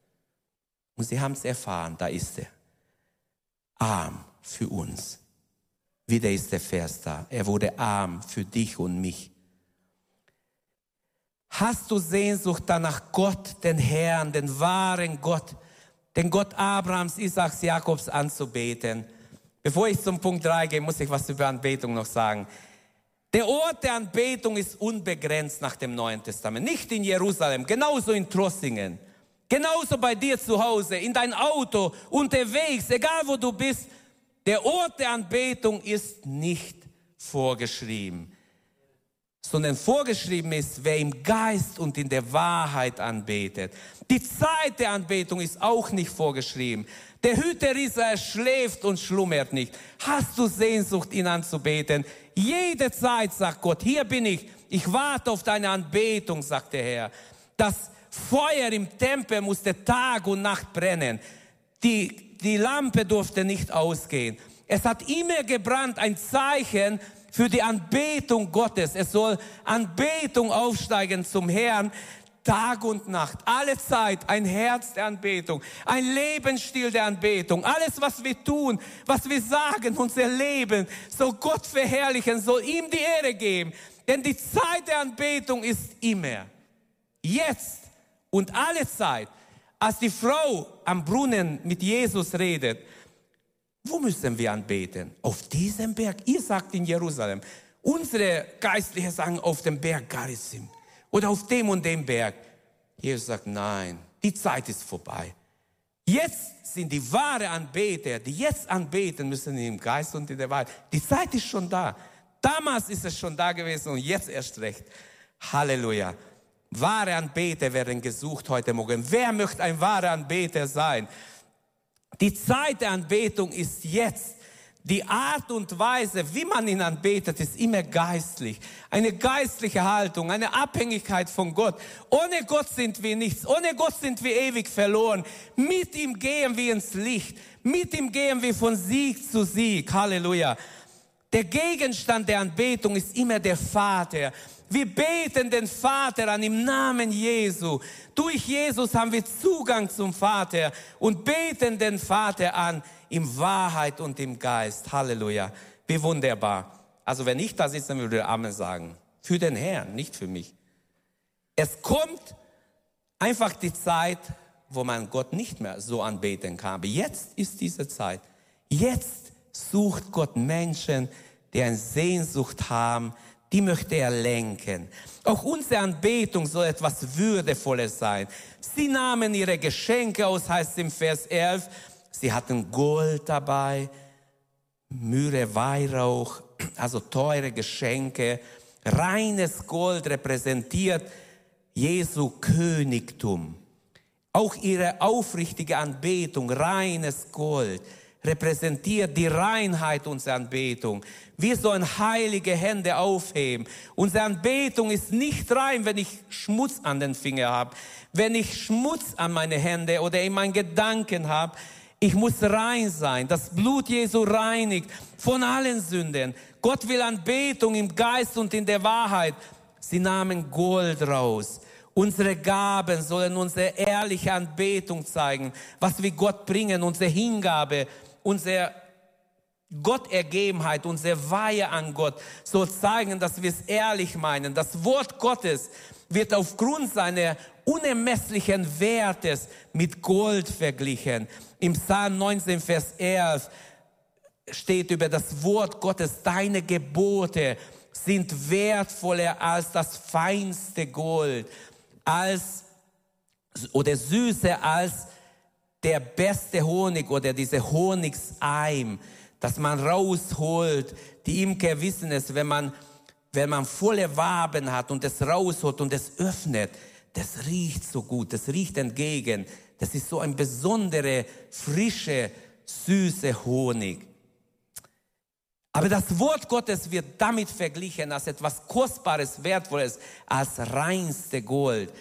Und sie haben es erfahren, da ist er. Arm für uns. Wieder ist der Vers da. Er wurde arm für dich und mich. Hast du Sehnsucht danach, Gott, den Herrn, den wahren Gott, den Gott Abrahams, Isaaks, Jakobs anzubeten? Bevor ich zum Punkt 3 gehe, muss ich was über Anbetung noch sagen. Der Ort der Anbetung ist unbegrenzt nach dem Neuen Testament. Nicht in Jerusalem, genauso in Trossingen. Genauso bei dir zu Hause, in dein Auto, unterwegs, egal wo du bist. Der Ort der Anbetung ist nicht vorgeschrieben, sondern vorgeschrieben ist, wer im Geist und in der Wahrheit anbetet. Die Zeit der Anbetung ist auch nicht vorgeschrieben. Der Hüter Israel schläft und schlummert nicht. Hast du Sehnsucht, ihn anzubeten? Jede Zeit, sagt Gott, hier bin ich. Ich warte auf deine Anbetung, sagt der Herr. Das Feuer im Tempel musste Tag und Nacht brennen. Die, die Lampe durfte nicht ausgehen. Es hat immer gebrannt, ein Zeichen für die Anbetung Gottes. Es soll Anbetung aufsteigen zum Herrn. Tag und Nacht, alle Zeit ein Herz der Anbetung, ein Lebensstil der Anbetung. Alles, was wir tun, was wir sagen, unser Leben soll Gott verherrlichen, soll ihm die Ehre geben. Denn die Zeit der Anbetung ist immer. Jetzt und alle Zeit. Als die Frau am Brunnen mit Jesus redet, wo müssen wir anbeten? Auf diesem Berg. Ihr sagt in Jerusalem. Unsere Geistlichen sagen auf dem Berg Garizim oder auf dem und dem Berg. Jesus sagt, nein, die Zeit ist vorbei. Jetzt sind die wahre Anbeter, die jetzt anbeten müssen im Geist und in der Wahrheit. Die Zeit ist schon da. Damals ist es schon da gewesen und jetzt erst recht. Halleluja. Wahre Anbeter werden gesucht heute Morgen. Wer möchte ein wahrer Anbeter sein? Die Zeit der Anbetung ist jetzt. Die Art und Weise, wie man ihn anbetet, ist immer geistlich. Eine geistliche Haltung, eine Abhängigkeit von Gott. Ohne Gott sind wir nichts. Ohne Gott sind wir ewig verloren. Mit ihm gehen wir ins Licht. Mit ihm gehen wir von Sieg zu Sieg. Halleluja. Der Gegenstand der Anbetung ist immer der Vater. Wir beten den Vater an im Namen Jesu. Durch Jesus haben wir Zugang zum Vater und beten den Vater an in Wahrheit und im Geist. Halleluja. Wie wunderbar. Also wenn ich da sitze, dann würde ich Amen sagen. Für den Herrn, nicht für mich. Es kommt einfach die Zeit, wo man Gott nicht mehr so anbeten kann. Aber jetzt ist diese Zeit. Jetzt sucht Gott Menschen, die eine Sehnsucht haben, die möchte er lenken. Auch unsere Anbetung soll etwas Würdevolles sein. Sie nahmen ihre Geschenke aus, heißt im Vers 11, Sie hatten Gold dabei, Myrrhe, Weihrauch, also teure Geschenke. Reines Gold repräsentiert Jesu Königtum. Auch ihre aufrichtige Anbetung, reines Gold, repräsentiert die Reinheit unserer Anbetung. Wir sollen heilige Hände aufheben. Unsere Anbetung ist nicht rein, wenn ich Schmutz an den Finger habe, wenn ich Schmutz an meine Hände oder in meinen Gedanken habe. Ich muss rein sein. Das Blut Jesu reinigt von allen Sünden. Gott will Anbetung im Geist und in der Wahrheit. Sie nahmen Gold raus. Unsere Gaben sollen unsere ehrliche Anbetung zeigen, was wir Gott bringen, unsere Hingabe, unsere Gottergebenheit, unsere Weihe an Gott soll zeigen, dass wir es ehrlich meinen. Das Wort Gottes wird aufgrund seiner unermesslichen Wertes mit Gold verglichen. Im Psalm 19, Vers 11 steht über das Wort Gottes, deine Gebote sind wertvoller als das feinste Gold, als oder süßer als der beste Honig oder diese Honigseim, das man rausholt. Die Imker wissen es, wenn man, wenn man volle Waben hat und es rausholt und es öffnet, das riecht so gut, das riecht entgegen. Das ist so ein besondere, frische, süße Honig. Aber das Wort Gottes wird damit verglichen als etwas Kostbares, Wertvolles, als reinste Gold,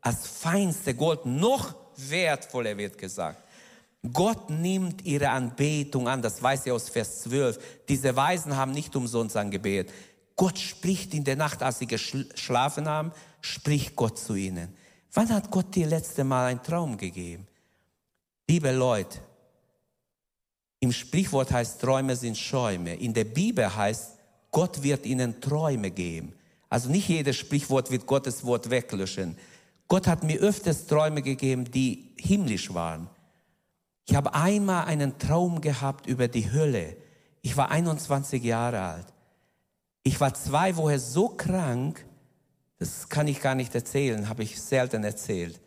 als feinste Gold, noch wertvoller wird gesagt. Gott nimmt ihre Anbetung an, das weiß ihr aus Vers 12. Diese Weisen haben nicht umsonst angebetet. Gott spricht in der Nacht, als sie geschlafen haben, spricht Gott zu ihnen. Wann hat Gott dir letzte Mal einen Traum gegeben? Liebe Leute, im Sprichwort heißt Träume sind Schäume. In der Bibel heißt, Gott wird ihnen Träume geben. Also nicht jedes Sprichwort wird Gottes Wort weglöschen. Gott hat mir öfters Träume gegeben, die himmlisch waren. Ich habe einmal einen Traum gehabt über die Hölle. Ich war 21 Jahre alt. Ich war zwei Wochen so krank, das kann ich gar nicht erzählen, habe ich selten erzählt.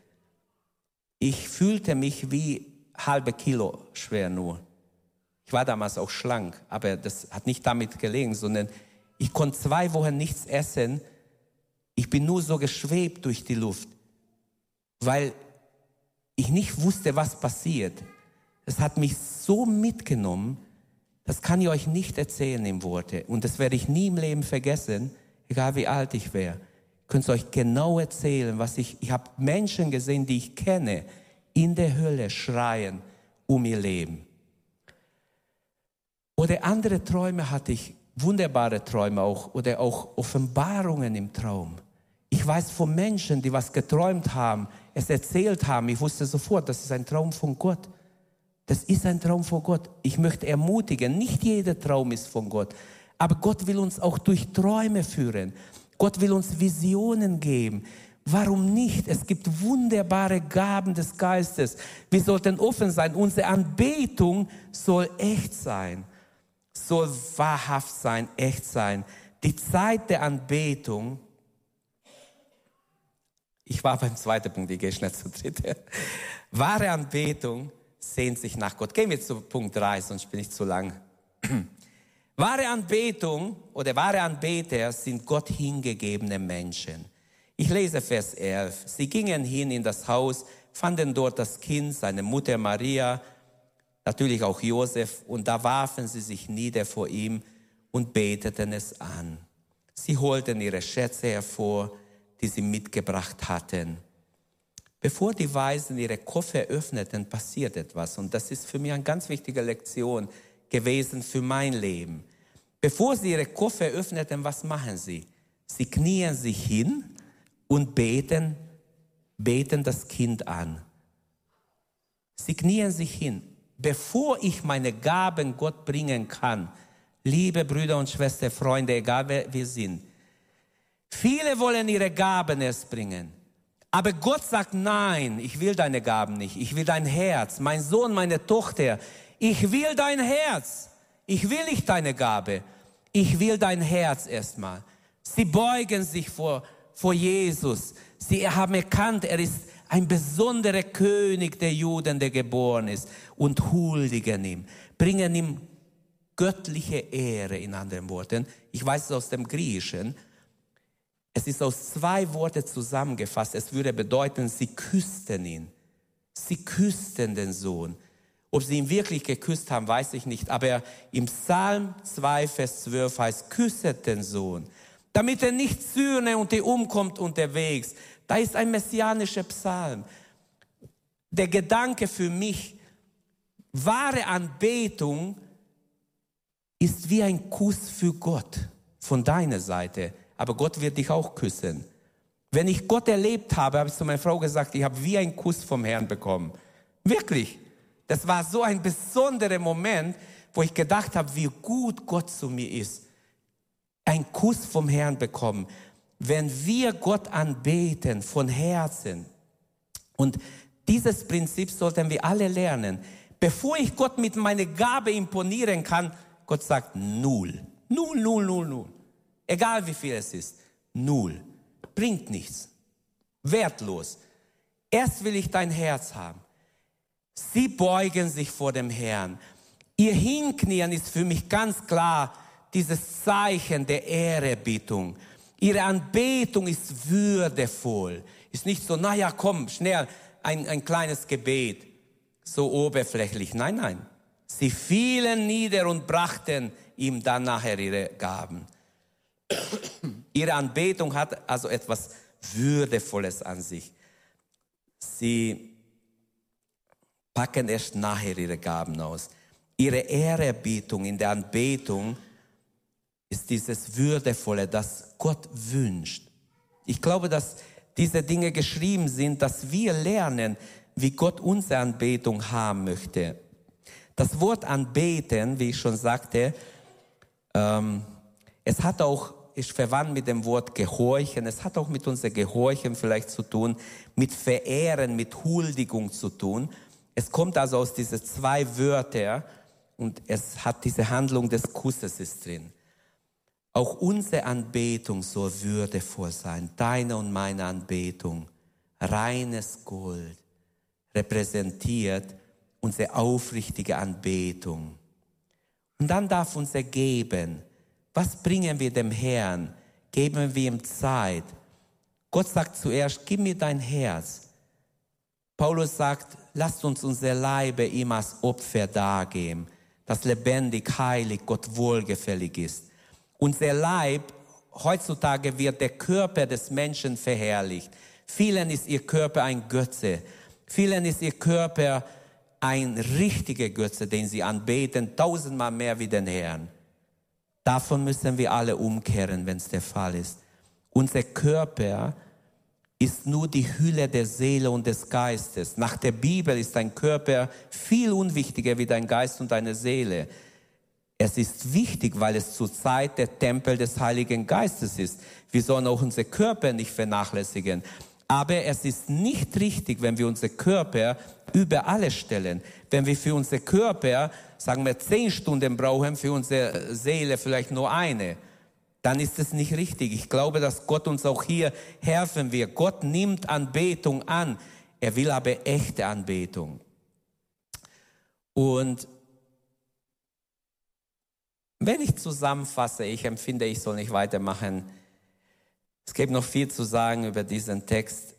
Ich fühlte mich wie halbe Kilo schwer nur. Ich war damals auch schlank, aber das hat nicht damit gelegen, sondern ich konnte zwei Wochen nichts essen. Ich bin nur so geschwebt durch die Luft, weil ich nicht wusste, was passiert. Es hat mich so mitgenommen, das kann ich euch nicht erzählen in Worte. Und das werde ich nie im Leben vergessen, egal wie alt ich wäre. Ich könnte euch genau erzählen, was ich, ich habe Menschen gesehen, die ich kenne, in der Hölle schreien um ihr Leben. Oder andere Träume hatte ich, wunderbare Träume auch, oder auch Offenbarungen im Traum. Ich weiß von Menschen, die was geträumt haben, es erzählt haben, ich wusste sofort, das ist ein Traum von Gott. Das ist ein Traum von Gott. Ich möchte ermutigen, nicht jeder Traum ist von Gott, aber Gott will uns auch durch Träume führen. Gott will uns Visionen geben. Warum nicht? Es gibt wunderbare Gaben des Geistes. Wir sollten offen sein. Unsere Anbetung soll echt sein, soll wahrhaft sein, echt sein. Die Zeit der Anbetung, ich war beim zweiten Punkt, ich gehe schnell zu dritten. Wahre Anbetung sehnt sich nach Gott. Gehen wir zu Punkt 3, sonst bin ich zu lang. Wahre Anbetung oder wahre Anbeter sind Gott hingegebene Menschen. Ich lese Vers 11. Sie gingen hin in das Haus, fanden dort das Kind, seine Mutter Maria, natürlich auch Josef, und da warfen sie sich nieder vor ihm und beteten es an. Sie holten ihre Schätze hervor, die sie mitgebracht hatten. Bevor die Weisen ihre Koffer öffneten, passiert etwas. Und das ist für mich eine ganz wichtige Lektion gewesen für mein Leben. Bevor sie ihre Koffer öffneten, was machen sie? Sie knien sich hin und beten, beten das Kind an. Sie knien sich hin. Bevor ich meine Gaben Gott bringen kann, liebe Brüder und Schwestern, Freunde, egal wer wir sind, viele wollen ihre Gaben erst bringen. Aber Gott sagt, nein, ich will deine Gaben nicht. Ich will dein Herz. Mein Sohn, meine Tochter, ich will dein Herz. Ich will nicht deine Gabe. Ich will dein Herz erstmal. Sie beugen sich vor, vor Jesus. Sie haben erkannt, er ist ein besonderer König der Juden, der geboren ist und huldigen ihm, bringen ihm göttliche Ehre in anderen Worten. Ich weiß es aus dem Griechischen. Es ist aus zwei Worten zusammengefasst. Es würde bedeuten, sie küssten ihn. Sie küssten den Sohn. Ob sie ihn wirklich geküsst haben, weiß ich nicht. Aber im Psalm 2, Vers 12 heißt, küsset den Sohn, damit er nicht zürne und er umkommt unterwegs. Da ist ein messianischer Psalm. Der Gedanke für mich, wahre Anbetung ist wie ein Kuss für Gott von deiner Seite aber Gott wird dich auch küssen. Wenn ich Gott erlebt habe, habe ich zu meiner Frau gesagt, ich habe wie einen Kuss vom Herrn bekommen. Wirklich. Das war so ein besonderer Moment, wo ich gedacht habe, wie gut Gott zu mir ist. Ein Kuss vom Herrn bekommen. Wenn wir Gott anbeten von Herzen, und dieses Prinzip sollten wir alle lernen. Bevor ich Gott mit meiner Gabe imponieren kann, Gott sagt null. Null, null, null, null. Egal wie viel es ist. Null. Bringt nichts. Wertlos. Erst will ich dein Herz haben. Sie beugen sich vor dem Herrn. Ihr Hinknien ist für mich ganz klar dieses Zeichen der Ehrerbietung. Ihre Anbetung ist würdevoll. Ist nicht so, naja, komm, schnell, ein, ein kleines Gebet. So oberflächlich. Nein, nein. Sie fielen nieder und brachten ihm dann nachher ihre Gaben. Ihre Anbetung hat also etwas Würdevolles an sich. Sie packen erst nachher ihre Gaben aus. Ihre Ehrerbietung in der Anbetung ist dieses Würdevolle, das Gott wünscht. Ich glaube, dass diese Dinge geschrieben sind, dass wir lernen, wie Gott unsere Anbetung haben möchte. Das Wort anbeten, wie ich schon sagte, ähm, es hat auch ist verwandt mit dem Wort Gehorchen. Es hat auch mit unser Gehorchen vielleicht zu tun, mit Verehren, mit Huldigung zu tun. Es kommt also aus diesen zwei Wörtern und es hat diese Handlung des Kusses ist drin. Auch unsere Anbetung soll würdevoll sein, deine und meine Anbetung. Reines Gold repräsentiert unsere aufrichtige Anbetung. Und dann darf unser Geben, was bringen wir dem Herrn? Geben wir ihm Zeit. Gott sagt zuerst, gib mir dein Herz. Paulus sagt, lasst uns unser Leibe ihm als Opfer dargeben, das lebendig, heilig, Gott wohlgefällig ist. Unser Leib, heutzutage wird der Körper des Menschen verherrlicht. Vielen ist ihr Körper ein Götze. Vielen ist ihr Körper ein richtiger Götze, den sie anbeten, tausendmal mehr wie den Herrn. Davon müssen wir alle umkehren, wenn es der Fall ist. Unser Körper ist nur die Hülle der Seele und des Geistes. Nach der Bibel ist dein Körper viel unwichtiger wie dein Geist und deine Seele. Es ist wichtig, weil es zurzeit der Tempel des Heiligen Geistes ist. Wir sollen auch unsere Körper nicht vernachlässigen. Aber es ist nicht richtig, wenn wir unsere Körper über alles stellen. Wenn wir für unsere Körper, sagen wir, zehn Stunden brauchen, für unsere Seele vielleicht nur eine, dann ist es nicht richtig. Ich glaube, dass Gott uns auch hier helfen wird. Gott nimmt Anbetung an. Er will aber echte Anbetung. Und wenn ich zusammenfasse, ich empfinde, ich soll nicht weitermachen, es gibt noch viel zu sagen über diesen Text.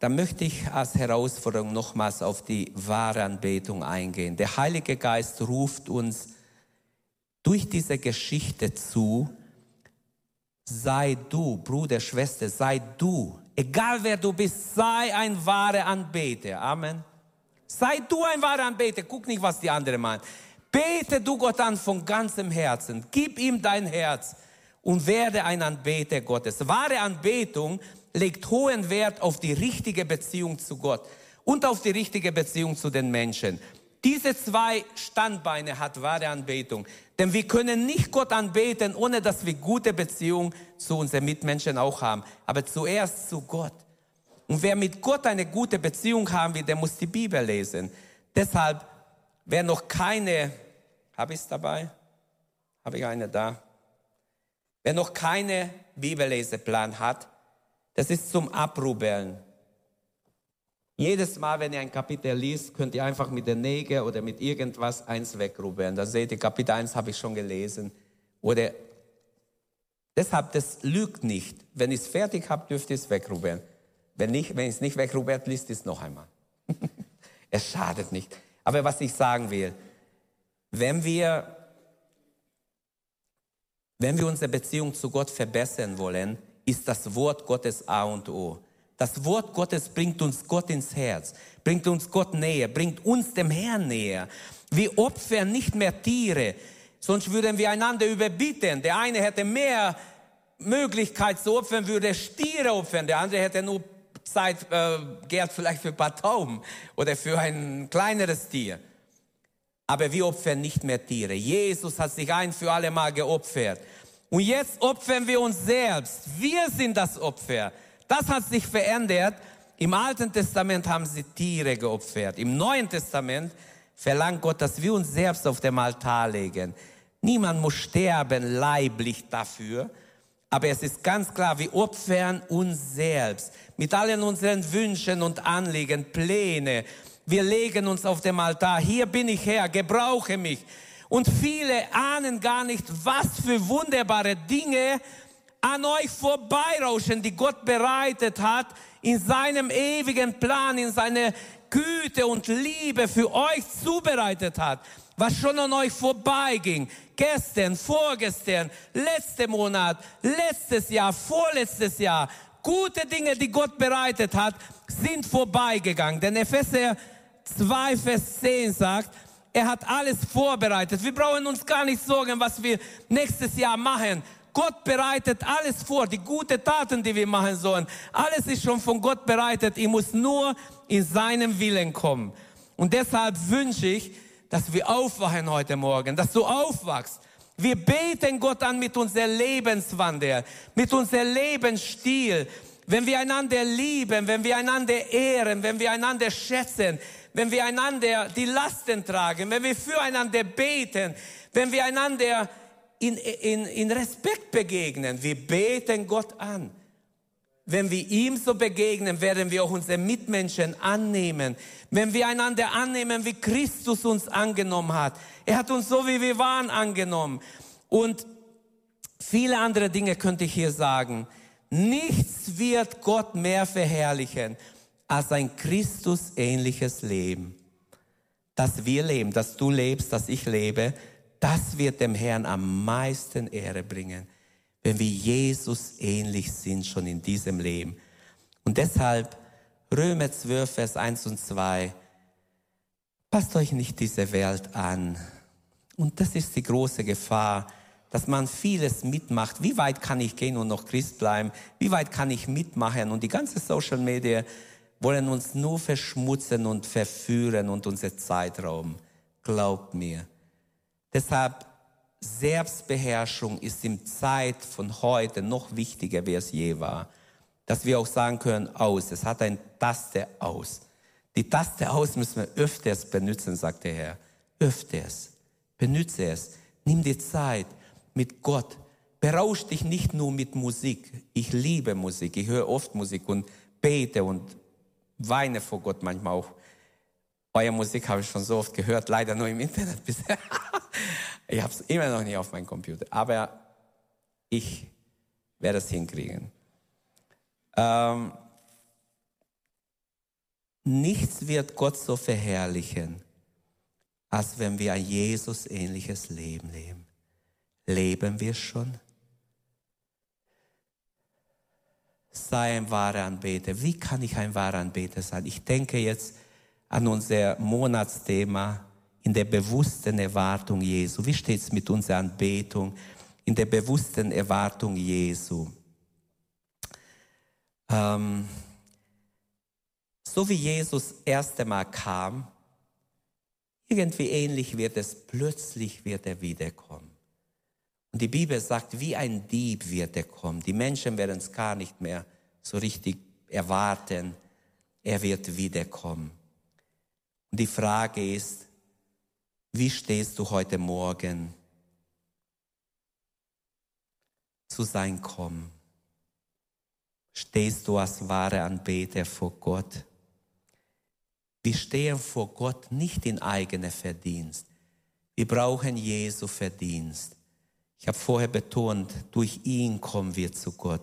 Da möchte ich als Herausforderung nochmals auf die wahre Anbetung eingehen. Der Heilige Geist ruft uns durch diese Geschichte zu, sei du, Bruder, Schwester, sei du, egal wer du bist, sei ein wahrer Anbeter. Amen. Sei du ein wahrer Anbeter. Guck nicht, was die anderen meinen. Bete du Gott an von ganzem Herzen. Gib ihm dein Herz und werde ein Anbeter Gottes. Wahre Anbetung legt hohen Wert auf die richtige Beziehung zu Gott und auf die richtige Beziehung zu den Menschen. Diese zwei Standbeine hat wahre Anbetung. Denn wir können nicht Gott anbeten, ohne dass wir gute Beziehung zu unseren Mitmenschen auch haben. Aber zuerst zu Gott. Und wer mit Gott eine gute Beziehung haben will, der muss die Bibel lesen. Deshalb, wer noch keine, habe ich es dabei? Habe ich eine da? Wer noch keine Bibelleseplan hat, das ist zum Abrubeln. Jedes Mal, wenn ihr ein Kapitel liest, könnt ihr einfach mit der Nägel oder mit irgendwas eins wegrubeln. Da seht ihr, Kapitel 1 habe ich schon gelesen. Oder deshalb, das lügt nicht. Wenn ich es fertig habe, dürft ihr es wegrubeln. Wenn, nicht, wenn ich es nicht wegrubelt, liest es noch einmal. es schadet nicht. Aber was ich sagen will, wenn wir wenn wir unsere Beziehung zu Gott verbessern wollen, ist das Wort Gottes A und O. Das Wort Gottes bringt uns Gott ins Herz, bringt uns Gott näher, bringt uns dem Herrn näher. Wir opfern nicht mehr Tiere, sonst würden wir einander überbieten. Der eine hätte mehr Möglichkeit zu opfern, würde Stiere opfern, der andere hätte nur Zeit, äh, Geld vielleicht für ein paar Tauben oder für ein kleineres Tier. Aber wir opfern nicht mehr Tiere. Jesus hat sich ein für alle Mal geopfert. Und jetzt opfern wir uns selbst. Wir sind das Opfer. Das hat sich verändert. Im Alten Testament haben sie Tiere geopfert. Im Neuen Testament verlangt Gott, dass wir uns selbst auf dem Altar legen. Niemand muss sterben leiblich dafür. Aber es ist ganz klar, wir opfern uns selbst mit allen unseren Wünschen und Anliegen, Pläne, wir legen uns auf dem Altar. Hier bin ich Herr, gebrauche mich. Und viele ahnen gar nicht, was für wunderbare Dinge an euch vorbeirauschen, die Gott bereitet hat in seinem ewigen Plan, in seiner Güte und Liebe für euch zubereitet hat, was schon an euch vorbeiging. Gestern, vorgestern, letzten Monat, letztes Jahr, vorletztes Jahr. Gute Dinge, die Gott bereitet hat, sind vorbeigegangen. Denn Epheser 2, Vers 10 sagt, er hat alles vorbereitet. Wir brauchen uns gar nicht sorgen, was wir nächstes Jahr machen. Gott bereitet alles vor, die guten Taten, die wir machen sollen. Alles ist schon von Gott bereitet. Ich muss nur in seinem Willen kommen. Und deshalb wünsche ich, dass wir aufwachen heute Morgen, dass du aufwachst Wir beten Gott an mit unserem Lebenswandel, mit unserem Lebensstil. Wenn wir einander lieben, wenn wir einander ehren, wenn wir einander schätzen, wenn wir einander die Lasten tragen, wenn wir füreinander beten, wenn wir einander in, in, in Respekt begegnen. Wir beten Gott an. Wenn wir ihm so begegnen, werden wir auch unsere Mitmenschen annehmen. Wenn wir einander annehmen, wie Christus uns angenommen hat. Er hat uns so, wie wir waren, angenommen. Und viele andere Dinge könnte ich hier sagen. Nichts wird Gott mehr verherrlichen als ein Christus-ähnliches Leben. Dass wir leben, dass du lebst, dass ich lebe, das wird dem Herrn am meisten Ehre bringen, wenn wir Jesus ähnlich sind schon in diesem Leben. Und deshalb Römer 12, Vers 1 und 2, passt euch nicht diese Welt an. Und das ist die große Gefahr, dass man vieles mitmacht. Wie weit kann ich gehen und noch Christ bleiben? Wie weit kann ich mitmachen? Und die ganze Social Media wollen uns nur verschmutzen und verführen und unsere Zeit rauben. Glaubt mir. Deshalb Selbstbeherrschung ist in Zeit von heute noch wichtiger, wie es je war. Dass wir auch sagen können, aus. Es hat ein Taste aus. Die Taste aus müssen wir öfters benutzen, sagt der Herr. Öfters. Benütze es. Nimm dir Zeit mit Gott. Berausch dich nicht nur mit Musik. Ich liebe Musik. Ich höre oft Musik und bete und weine vor Gott manchmal auch. Eure Musik habe ich schon so oft gehört, leider nur im Internet bisher. Ich habe es immer noch nicht auf meinem Computer, aber ich werde es hinkriegen. Ähm, nichts wird Gott so verherrlichen, als wenn wir ein Jesus ähnliches Leben leben. Leben wir schon? Sei ein wahrer Anbeter. Wie kann ich ein wahrer Anbeter sein? Ich denke jetzt an unser Monatsthema in der bewussten Erwartung Jesu. Wie steht es mit unserer Anbetung? In der bewussten Erwartung Jesu. Ähm, so wie Jesus erst einmal kam, irgendwie ähnlich wird es, plötzlich wird er wiederkommen. Und die Bibel sagt, wie ein Dieb wird er kommen. Die Menschen werden es gar nicht mehr so richtig erwarten. Er wird wiederkommen. Und die Frage ist, wie stehst du heute Morgen zu sein Kommen? Stehst du als wahre Anbeter vor Gott? Wir stehen vor Gott nicht in eigener Verdienst. Wir brauchen Jesu Verdienst. Ich habe vorher betont, durch ihn kommen wir zu Gott.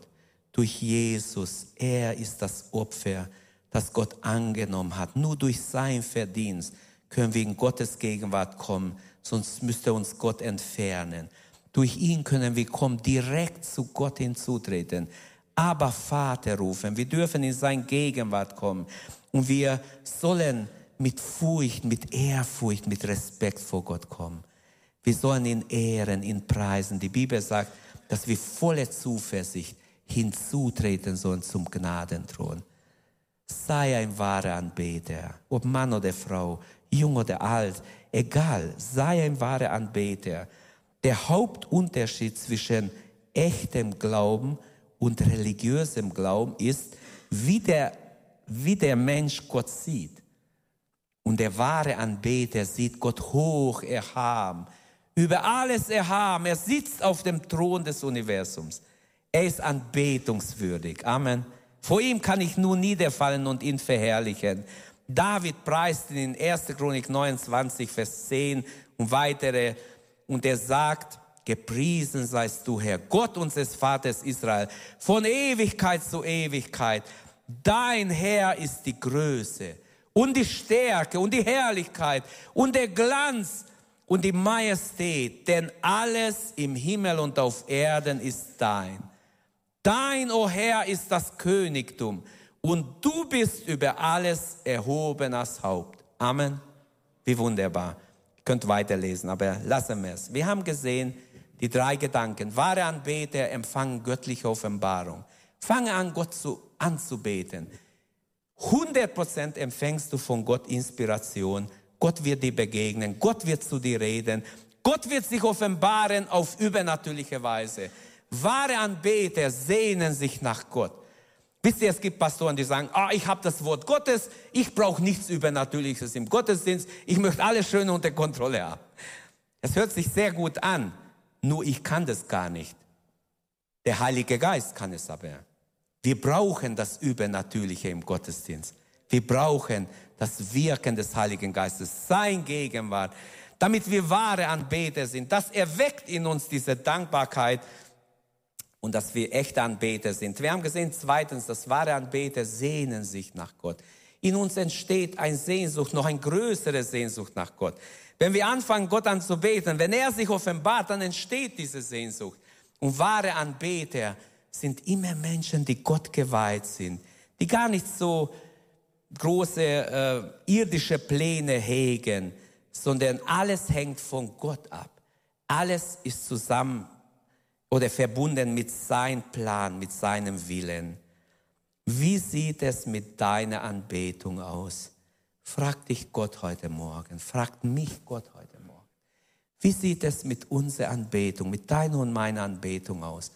Durch Jesus. Er ist das Opfer, das Gott angenommen hat. Nur durch sein Verdienst können wir in Gottes Gegenwart kommen, sonst müsste uns Gott entfernen. Durch ihn können wir kommen, direkt zu Gott hinzutreten. Aber Vater rufen. Wir dürfen in sein Gegenwart kommen. Und wir sollen mit Furcht, mit Ehrfurcht, mit Respekt vor Gott kommen. Wir sollen ihn ehren, ihn preisen. Die Bibel sagt, dass wir voller Zuversicht hinzutreten sollen zum Gnadenthron. Sei ein wahrer Anbeter, ob Mann oder Frau, jung oder alt, egal, sei ein wahrer Anbeter. Der Hauptunterschied zwischen echtem Glauben und religiösem Glauben ist, wie der, wie der Mensch Gott sieht. Und der wahre Anbeter sieht Gott hoch erhaben, über alles erhaben. Er sitzt auf dem Thron des Universums. Er ist anbetungswürdig. Amen. Vor ihm kann ich nur niederfallen und ihn verherrlichen. David preist in 1. Chronik 29, Vers 10 und weitere. Und er sagt, gepriesen seist du, Herr, Gott unseres Vaters Israel, von Ewigkeit zu Ewigkeit. Dein Herr ist die Größe und die Stärke und die Herrlichkeit und der Glanz und die Majestät, denn alles im Himmel und auf Erden ist dein. Dein, o oh Herr, ist das Königtum und du bist über alles erhoben als Haupt. Amen. Wie wunderbar. Ihr könnt weiterlesen, aber lassen wir es. Wir haben gesehen, die drei Gedanken. Wahre Anbeter empfangen göttliche Offenbarung. Fange an, Gott zu, anzubeten. 100% empfängst du von Gott Inspiration. Gott wird dir begegnen. Gott wird zu dir reden. Gott wird sich offenbaren auf übernatürliche Weise. Wahre Anbeter sehnen sich nach Gott. Wisst ihr, es gibt Pastoren, die sagen, ah, ich habe das Wort Gottes, ich brauche nichts Übernatürliches im Gottesdienst, ich möchte alles schön unter Kontrolle haben. Es hört sich sehr gut an, nur ich kann das gar nicht. Der Heilige Geist kann es aber. Wir brauchen das Übernatürliche im Gottesdienst. Wir brauchen das Wirken des Heiligen Geistes, sein Gegenwart, damit wir wahre Anbeter sind. Das erweckt in uns diese Dankbarkeit und dass wir echte Anbeter sind. Wir haben gesehen, zweitens, dass wahre Anbeter sehnen sich nach Gott. In uns entsteht ein Sehnsucht, noch ein größere Sehnsucht nach Gott. Wenn wir anfangen, Gott anzubeten, wenn er sich offenbart, dann entsteht diese Sehnsucht. Und wahre Anbeter sind immer Menschen, die Gott geweiht sind, die gar nicht so große äh, irdische Pläne hegen, sondern alles hängt von Gott ab. Alles ist zusammen oder verbunden mit seinem Plan, mit seinem Willen. Wie sieht es mit deiner Anbetung aus? Frag dich Gott heute Morgen, fragt mich Gott heute Morgen. Wie sieht es mit unserer Anbetung, mit deiner und meiner Anbetung aus?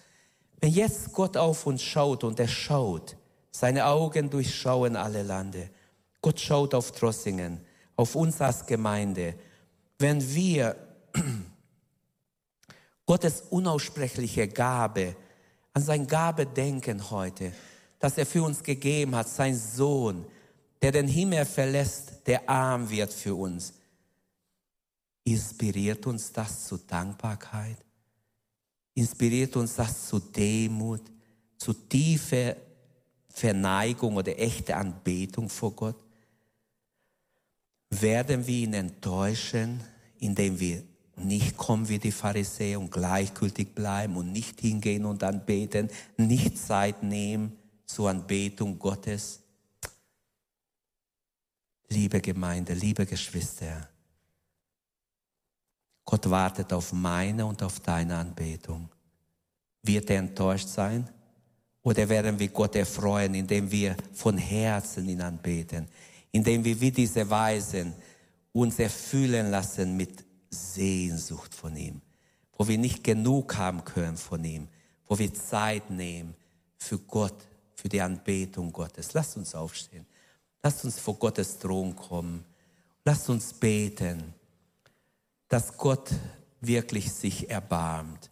Wenn jetzt Gott auf uns schaut und er schaut, seine Augen durchschauen alle Lande. Gott schaut auf Trossingen, auf uns als Gemeinde. Wenn wir Gottes unaussprechliche Gabe, an seine Gabe denken heute, dass er für uns gegeben hat, sein Sohn, der den Himmel verlässt, der arm wird für uns. Inspiriert uns das zu Dankbarkeit? Inspiriert uns das zu Demut, zu tiefer Verneigung oder echte Anbetung vor Gott? Werden wir ihn enttäuschen, indem wir nicht kommen wie die Pharisäer und gleichgültig bleiben und nicht hingehen und anbeten, nicht Zeit nehmen zur Anbetung Gottes? Liebe Gemeinde, liebe Geschwister, Gott wartet auf meine und auf deine Anbetung. Wird er enttäuscht sein? Oder werden wir Gott erfreuen, indem wir von Herzen ihn anbeten, indem wir wie diese Weisen uns erfüllen lassen mit Sehnsucht von ihm, wo wir nicht genug haben können von ihm, wo wir Zeit nehmen für Gott, für die Anbetung Gottes. Lasst uns aufstehen. Lasst uns vor Gottes Thron kommen. Lasst uns beten, dass Gott wirklich sich erbarmt.